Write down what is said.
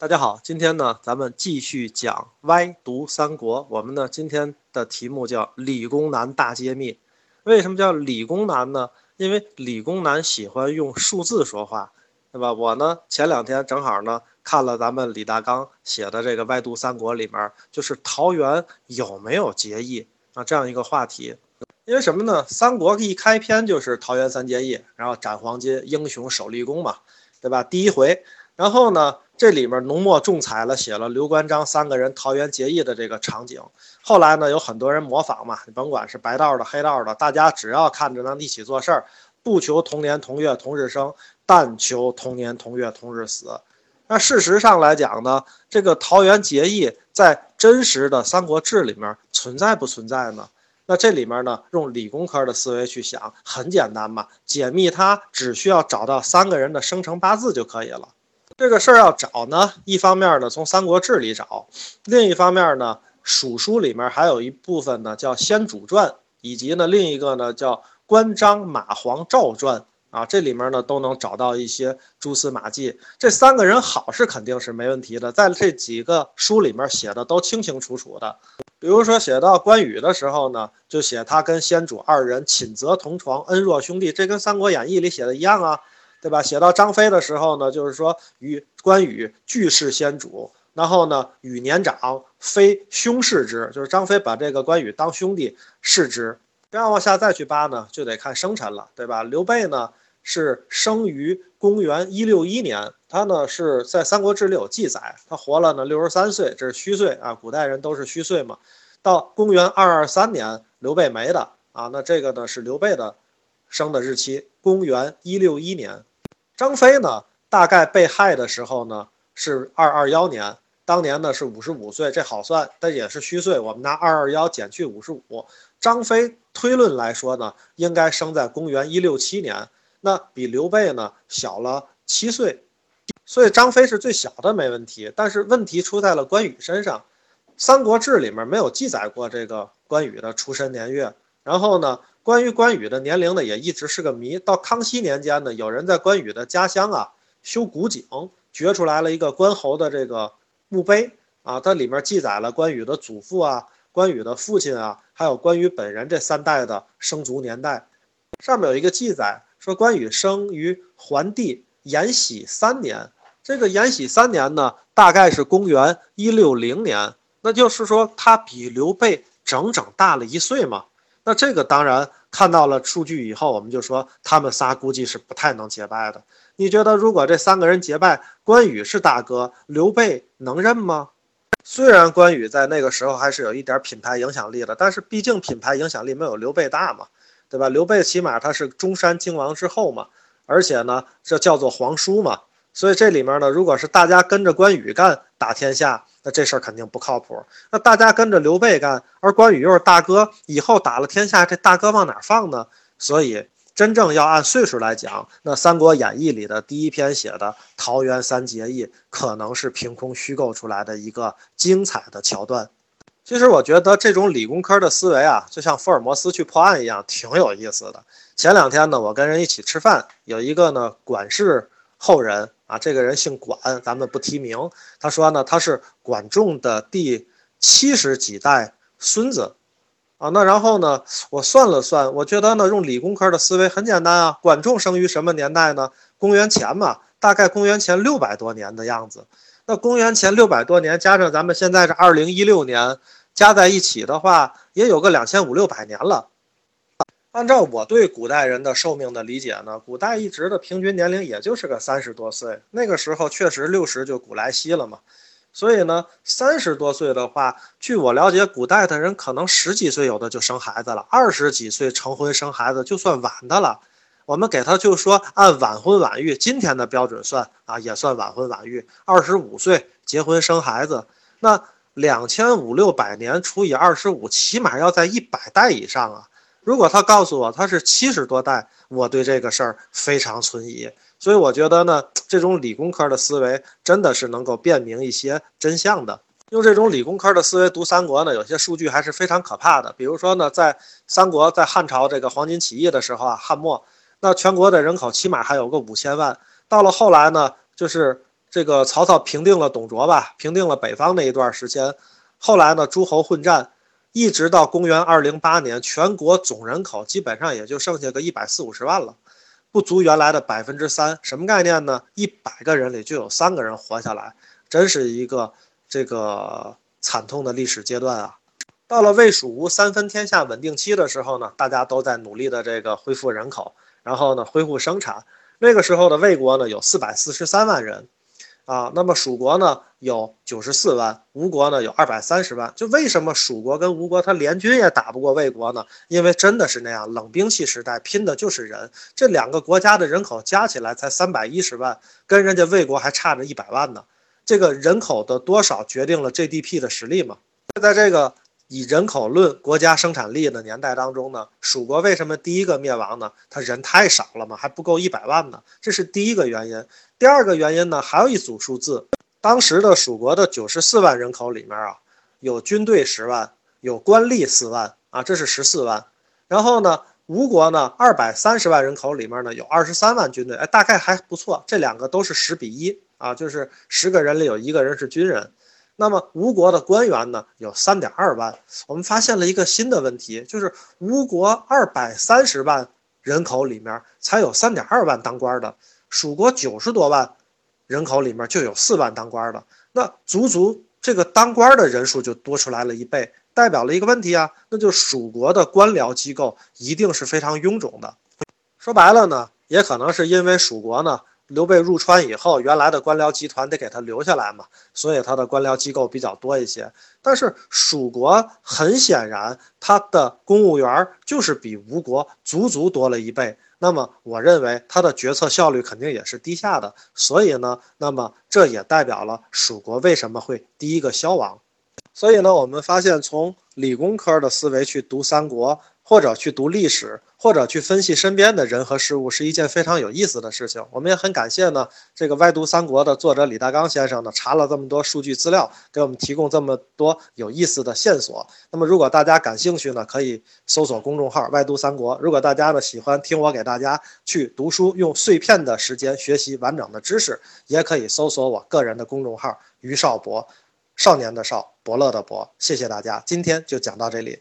大家好，今天呢，咱们继续讲歪读三国。我们呢，今天的题目叫理工男大揭秘。为什么叫理工男呢？因为理工男喜欢用数字说话，对吧？我呢，前两天正好呢，看了咱们李大刚写的这个歪读三国里面，就是桃园有没有结义啊这样一个话题。因为什么呢？三国一开篇就是桃园三结义，然后斩黄金，英雄首立功嘛，对吧？第一回，然后呢？这里面浓墨重彩了，写了刘关张三个人桃园结义的这个场景。后来呢，有很多人模仿嘛，你甭管是白道的、黑道的，大家只要看着能一起做事儿，不求同年同月同日生，但求同年同月同日死。那事实上来讲呢，这个桃园结义在真实的《三国志》里面存在不存在呢？那这里面呢，用理工科的思维去想，很简单嘛，解密它只需要找到三个人的生辰八字就可以了。这个事儿要找呢，一方面呢从《三国志》里找，另一方面呢蜀书里面还有一部分呢叫《先主传》，以及呢另一个呢叫《关张马黄赵传》啊，这里面呢都能找到一些蛛丝马迹。这三个人好是肯定是没问题的，在这几个书里面写的都清清楚楚的。比如说写到关羽的时候呢，就写他跟先主二人寝泽同床，恩若兄弟，这跟《三国演义》里写的一样啊。对吧？写到张飞的时候呢，就是说与关羽俱是先主，然后呢与年长，非兄视之，就是张飞把这个关羽当兄弟视之。这样往下再去扒呢，就得看生辰了，对吧？刘备呢是生于公元一六一年，他呢是在《三国志》里有记载，他活了呢六十三岁，这是虚岁啊，古代人都是虚岁嘛。到公元二二三年，刘备没的啊，那这个呢是刘备的生的日期，公元一六一年。张飞呢，大概被害的时候呢是二二幺年，当年呢是五十五岁，这好算，但也是虚岁。我们拿二二幺减去五十五，张飞推论来说呢，应该生在公元一六七年，那比刘备呢小了七岁，所以张飞是最小的，没问题。但是问题出在了关羽身上，《三国志》里面没有记载过这个关羽的出生年月，然后呢？关于关羽的年龄呢，也一直是个谜。到康熙年间呢，有人在关羽的家乡啊修古井，掘出来了一个关侯的这个墓碑啊，它里面记载了关羽的祖父啊、关羽的父亲啊，还有关羽本人这三代的生卒年代。上面有一个记载说，关羽生于桓帝延禧三年。这个延禧三年呢，大概是公元一六零年，那就是说他比刘备整整大了一岁嘛。那这个当然看到了数据以后，我们就说他们仨估计是不太能结拜的。你觉得如果这三个人结拜，关羽是大哥，刘备能认吗？虽然关羽在那个时候还是有一点品牌影响力的，但是毕竟品牌影响力没有刘备大嘛，对吧？刘备起码他是中山靖王之后嘛，而且呢，这叫做皇叔嘛。所以这里面呢，如果是大家跟着关羽干打天下，那这事儿肯定不靠谱。那大家跟着刘备干，而关羽又是大哥，以后打了天下，这大哥往哪放呢？所以真正要按岁数来讲，那《三国演义》里的第一篇写的桃园三结义，可能是凭空虚构出来的一个精彩的桥段。其实我觉得这种理工科的思维啊，就像福尔摩斯去破案一样，挺有意思的。前两天呢，我跟人一起吃饭，有一个呢管事。后人啊，这个人姓管，咱们不提名。他说呢，他是管仲的第七十几代孙子，啊，那然后呢，我算了算，我觉得呢，用理工科的思维很简单啊。管仲生于什么年代呢？公元前嘛，大概公元前六百多年的样子。那公元前六百多年，加上咱们现在是二零一六年，加在一起的话，也有个两千五六百年了。按照我对古代人的寿命的理解呢，古代一直的平均年龄也就是个三十多岁。那个时候确实六十就古来稀了嘛。所以呢，三十多岁的话，据我了解，古代的人可能十几岁有的就生孩子了，二十几岁成婚生孩子就算晚的了。我们给他就说按晚婚晚育今天的标准算啊，也算晚婚晚育。二十五岁结婚生孩子，那两千五六百年除以二十五，起码要在一百代以上啊。如果他告诉我他是七十多代，我对这个事儿非常存疑。所以我觉得呢，这种理工科的思维真的是能够辨明一些真相的。用这种理工科的思维读三国呢，有些数据还是非常可怕的。比如说呢，在三国在汉朝这个黄巾起义的时候啊，汉末那全国的人口起码还有个五千万。到了后来呢，就是这个曹操平定了董卓吧，平定了北方那一段时间，后来呢诸侯混战，一直到公元二零八年，全国总人口基本上也就剩下个一百四五十万了，不足原来的百分之三。什么概念呢？一百个人里就有三个人活下来，真是一个这个惨痛的历史阶段啊！到了魏蜀吴三分天下稳定期的时候呢，大家都在努力的这个恢复人口，然后呢恢复生产。那个时候的魏国呢有四百四十三万人。啊，那么蜀国呢有九十四万，吴国呢有二百三十万。就为什么蜀国跟吴国他联军也打不过魏国呢？因为真的是那样，冷兵器时代拼的就是人。这两个国家的人口加起来才三百一十万，跟人家魏国还差着一百万呢。这个人口的多少决定了 GDP 的实力嘛？在这个。以人口论国家生产力的年代当中呢，蜀国为什么第一个灭亡呢？他人太少了嘛，还不够一百万呢，这是第一个原因。第二个原因呢，还有一组数字，当时的蜀国的九十四万人口里面啊，有军队十万，有官吏四万啊，这是十四万。然后呢，吴国呢，二百三十万人口里面呢，有二十三万军队，哎，大概还不错。这两个都是十比一啊，就是十个人里有一个人是军人。那么吴国的官员呢有三点二万，我们发现了一个新的问题，就是吴国二百三十万人口里面才有三点二万当官的，蜀国九十多万人口里面就有四万当官的，那足足这个当官的人数就多出来了一倍，代表了一个问题啊，那就蜀国的官僚机构一定是非常臃肿的。说白了呢，也可能是因为蜀国呢。刘备入川以后，原来的官僚集团得给他留下来嘛，所以他的官僚机构比较多一些。但是蜀国很显然，他的公务员就是比吴国足足多了一倍。那么我认为他的决策效率肯定也是低下的。所以呢，那么这也代表了蜀国为什么会第一个消亡。所以呢，我们发现从理工科的思维去读三国。或者去读历史，或者去分析身边的人和事物，是一件非常有意思的事情。我们也很感谢呢，这个歪读三国的作者李大刚先生呢，查了这么多数据资料，给我们提供这么多有意思的线索。那么，如果大家感兴趣呢，可以搜索公众号“歪读三国”。如果大家呢喜欢听我给大家去读书，用碎片的时间学习完整的知识，也可以搜索我个人的公众号“于少博”，少年的少，伯乐的伯。谢谢大家，今天就讲到这里。